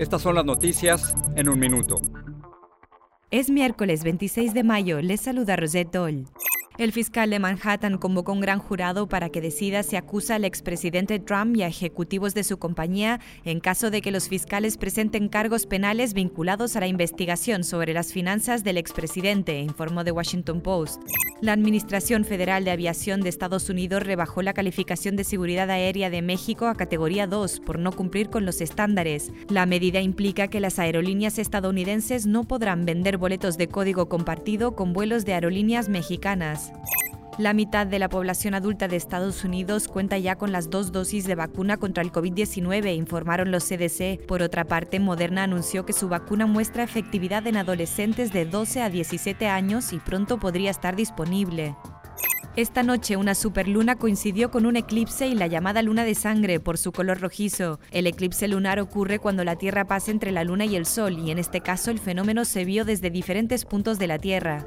estas son las noticias en un minuto. Es miércoles 26 de mayo, les saluda Rosette Doll. El fiscal de Manhattan convocó un gran jurado para que decida si acusa al expresidente Trump y a ejecutivos de su compañía en caso de que los fiscales presenten cargos penales vinculados a la investigación sobre las finanzas del expresidente, informó The Washington Post. La Administración Federal de Aviación de Estados Unidos rebajó la calificación de seguridad aérea de México a categoría 2 por no cumplir con los estándares. La medida implica que las aerolíneas estadounidenses no podrán vender boletos de código compartido con vuelos de aerolíneas mexicanas. La mitad de la población adulta de Estados Unidos cuenta ya con las dos dosis de vacuna contra el COVID-19, informaron los CDC. Por otra parte, Moderna anunció que su vacuna muestra efectividad en adolescentes de 12 a 17 años y pronto podría estar disponible. Esta noche una superluna coincidió con un eclipse y la llamada luna de sangre por su color rojizo. El eclipse lunar ocurre cuando la Tierra pasa entre la luna y el Sol y en este caso el fenómeno se vio desde diferentes puntos de la Tierra.